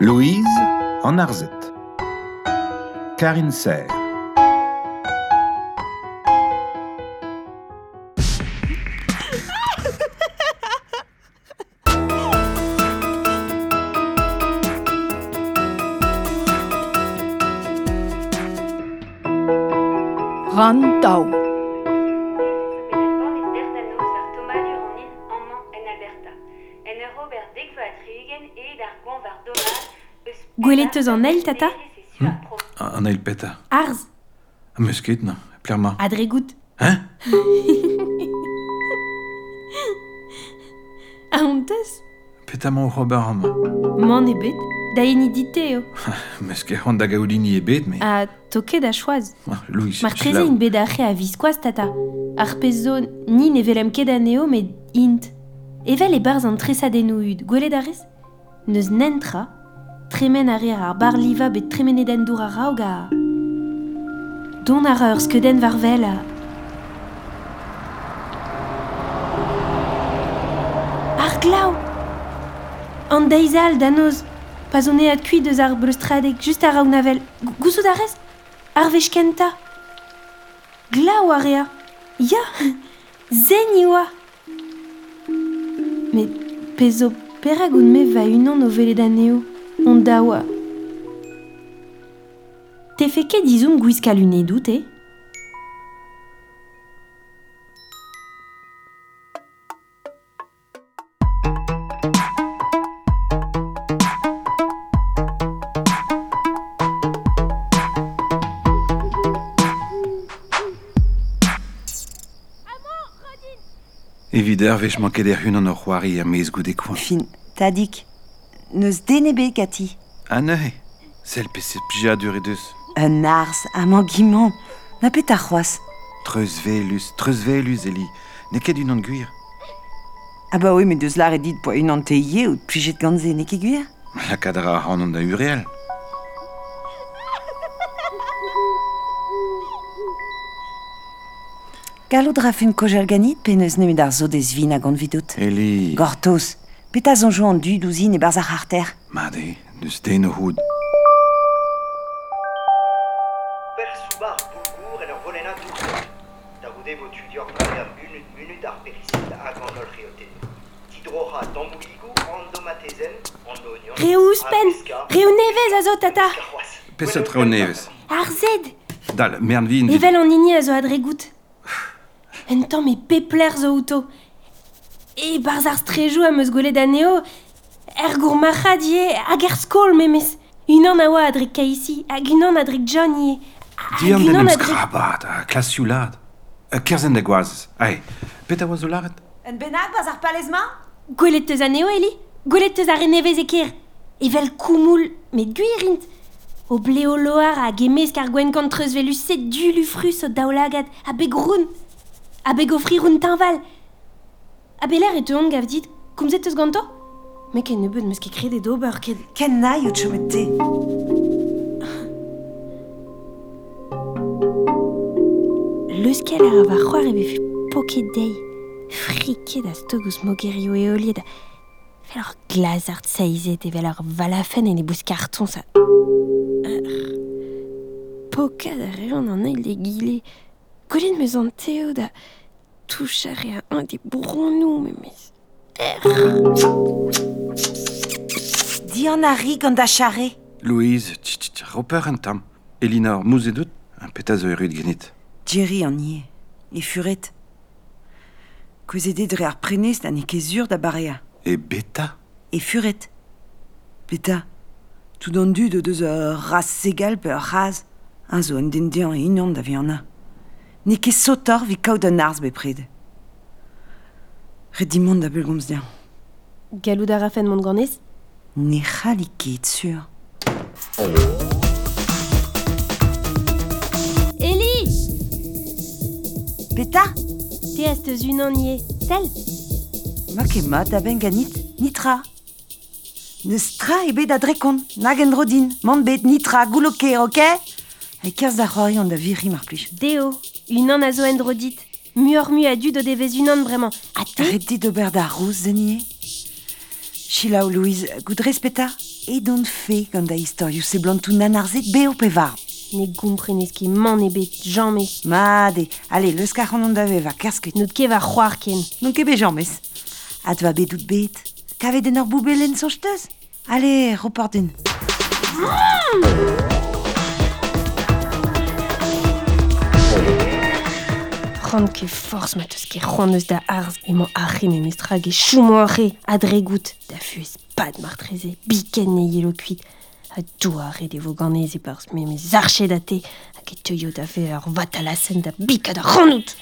Louise en arzet. Karine Serre. Ran Gwelet eus an eil, tata hmm? An eil peta. Arz A eus ket, na, pler ma. Adre gout. Hein A hontez Peta ma o c'hober am. Man e bet, da eni diteo. Meus ket c'hant da gaudini e bet, me... A toke da choaz. Ah, Louis, Mar treze in bet ache a viskoaz, tata. Ar pezo ni ne velem ket aneo, met int. Evel e barz an tresa denou ud, gwelet arez Neus nentra, tremen a reer ar bar liva bet tremen eden dour a raog a. Don ar eur skeden var vel a. Ar glau An deizal da noz, pas zo neat kuit eus ar bleustradek just a raog navel. Gousou rez Ar vech kenta. Glau a rea. Ya Zen iwa Met pezo peragoun me va unan o velet aneo. On dawa. T'es fait que d'Izum Gwiska luné doute? Amour, Évidemment Évideur, vais manquer des runes en au roi et y'a mis ce coins? Fin, t'as dit. neus denebe, Cathy. Ah ne, sel peset pija dur eus. Un ars, am angimant, na pet ar c'hoaz. Treus velus, treus velus, Eli, ne ket unan guir. Ah bah oui, mais deus lar edit poa unan te ie ou pijet ganze ne ket guir. La kadra an an da ureel. Gallo drafen kojal ganit pe neus nemet ar zo dezvin a gant vidout. Eli... Gortos, Peta zon jo an du douzin e barzach ar ter Made, deus den o houd. Per soubar bourgour en ur volena doucet. Da goude vo tudior praga unut munut ar perisil hag an ol reote. Ti droha tambouligou an domatezen, an oignon, Reus pen, reu nevez a zo tata. Peset reu nevez. Ar zed. Dal, mern vin. Evel an ini a zo adregout. en tamm e pepler zo outo. E barz ar strejou am eus gwelet aneo, er gour marra die, hag er skol memes. Unan a oa adrek kaisi, hag unan adrek Johnny, Dirn den eus krabat, a klasioù lad. A kerzen da gwaz, Ae, pet a oa zo laret? Un benag baz ar palezma? Gwelet teus aneo, Eli. Gwelet teus ar enevez eker. Evel koumoul, met guirint. O bleo loar a gemez kar gwen kant velu set du lufrus o daoulagad, a begroun. A begofri roun tinval. A beler e teon gav dit, komzet eus ganto Me ken nebeud meus ket kred e dober ket... Ken na yo chomet te. Leus kel ar va c'hoar e befe poket dei. Friket a stogus mogerio e olied. Fel ar glaz ar tsaizet e vel ar valafen en e bous karton sa... Ar... Pokad a reon an eil de gile. Gwelet meus an teo da... toucherait à un des bourrons, nous, mais... Dionari Gandachare. Louise, Roper Entam. Elinor Mouzedout, un pétaz de Gnit. Jerry en y est. Et Furette. Causé de réarprener, c'est un équésure d'Abarea. Et Beta? Et Furette. Beta. Tout d'un de deux heures, race égale, peur rase. Un zone d'Indien et une onde d'aviana. Hein. Ne ket sotor vi kaout an arz bepred. Red da belgomz dian. Gallout a rafen mont ganez Ne c'hali ket sur. Eli Peta Te az teus unan ie, sel Ma ket ma da ben ganit, nitra. Neus tra ebe da drekon, nag en rodin, mont bet nitra gouloke, ok E kerz da c'hoari an da viri mar plij. Deo unan a zo endrodit. Muor mu a dud o devez unan bremañ. A te Arrête d'ober da rouz, zenie. Chila ou Louise, goudrez peta E don fe gant da historiou se blantou nan arzet beo pe var. Ne gomprenez ket man e bet jammez. Made, allez, leus kar an da va kersket. Not ket va c'hoar ken. Non ket bet jammez. Ad va bet out bet. Kavet en ur boubelen soñchteuz Allez, report din. rende que force ma tout ce qui rende de ars et mon ari mes mistrag et chou mon ari adré goutte d'affus pas de martrezé biken et yellow cuite à tout des vos et par mes mes archers datés à qui te yo d'affaire va ta la scène de bica de rendout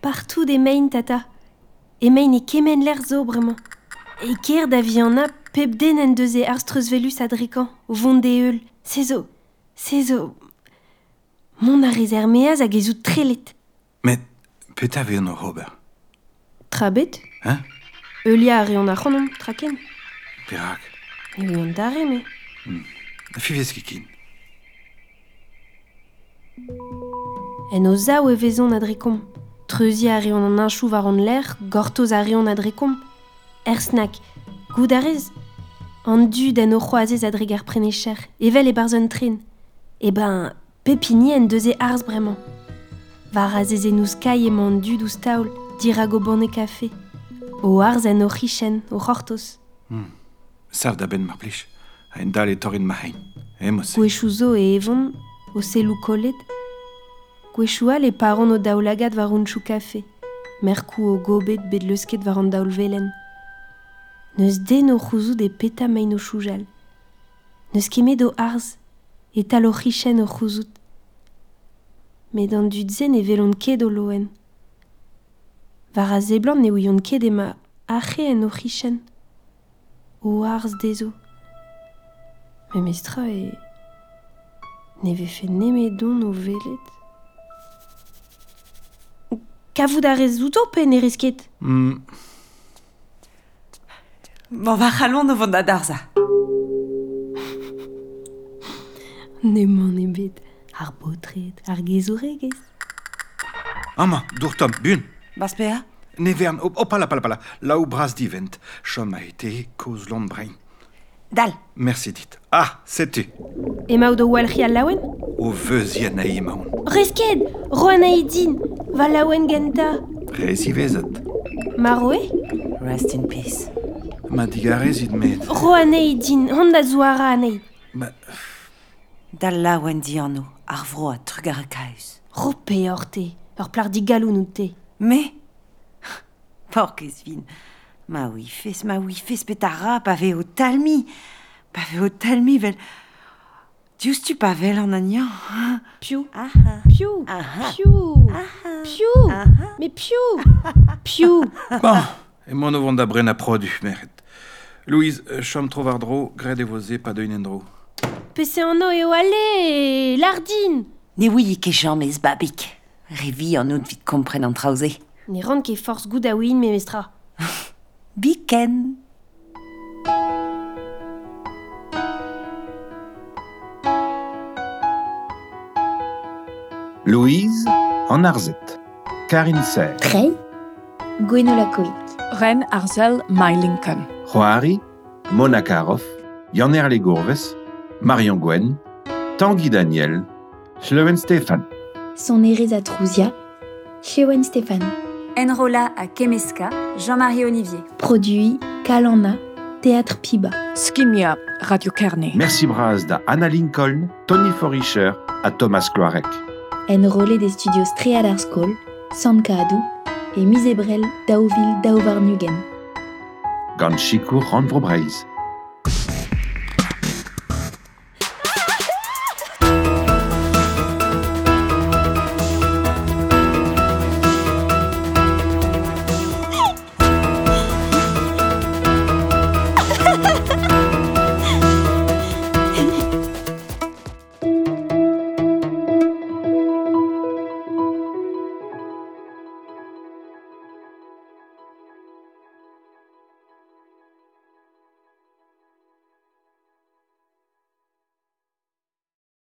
Partout des mains, Tata. emaint e kemen l'er zo bremañ. E ker da vi an a pep den en deus e ar velus adrikañ, o vont de eul. Se zo, se zo... Mon a rezer meaz hag ezout trelet. Met, peta veo no Robert? Tra bet Hein Eulia a reon a c'honom, tra ken. Perak. E oe an dare me. Hmm. A fivez kin. En o zao e vezon adrikom. Treuzi a reon an inchou var an l'air, gortoz a reon adrekom. Er snak, gout a rez. An du den o c'hoazez adregar prenecher, evel e barz un tren. E ben, pepini en deus e arz bremañ. Var a zeze nous kai e man du douz taoul, dirag o bonne kafe. O arz en o chichen, o c'hortoz. Sav da ben mar. Ha en dal e torin ma hein. E mo se. Gwechou zo e evon, o selou kollet. gwechua le paran o daoulagad war unchou kafe, merkou o gobet bet leusket war an daoul velen. Neus den o chouzou de peta main o choujal. Neus kemet o arz, e tal o c'hichen o c'houzout. Met an dudzen e velon ket o loen. Var a zeblant ne ouion ket ema ache en o c'hichen. O arz dezo. Me mestra e... Ne vefe nemet don o velet. Kavout a rez zouto pe ne risket mm. Bon, va c'halon no vant da darza. ne man e bet, ar botret, ar gezoregez. Ama, dour tom, bun. Bas pea Ne vern, op, op, pala, pala, pala, la ou bras divent. Chom a ete koz lont brain. Dal. Merci dit. Ah, setu. Emaou do walri al laouen O veuz yen a emaon. Resked, roan a edin, Va laouen genta. Rez vezet. Maroe? Rest in peace. Ma digarez id met. Ro anei din, hon da anei. Ma... Da laouen di anno, ar vro a trug ar kaus. Ro pe or ur plar di galoun ou te. Me? Porkez vin. Ma oui fes, ma oui fes, pet a ra, pa veo talmi. Pa veo talmi, vel... Giusti Pavel en agnan. Hein? Piou. Ah, ah. Piou. Ah, piou. Piou. Mais piou. Piou. Bon, e mono vonda brena produ, meret. Louise, euh, chom trovardro, gred evoze, pa deunendro. Pese anno eo ale, lardine. Ne oui ke chom ez babik. Revi an out vit kompren an trauze. Ne rand ke force goud a ouin me mestra. Biken. Louise en Arzette. Karine Serre. Trey, Gwenola-Koik. Ren Arzel Meilinken. Joari, Mona Karoff, Yanner Gourves, Marion Gwen, Tanguy Daniel, Schlewen Stéphane. Son Ereza Trouzia, Shewen Stéphane. Enrola à Kemeska, Jean-Marie Olivier. Produit Kalana, Théâtre Piba. Skimia, Radio Kerne. Merci Braz da Anna Lincoln, Tony Forischer à Thomas Cloarec enrôlé des studios Strealarskol, Sankadu et Misebrel Dauville Dauvarnugen. Ganchikur Randvobreis.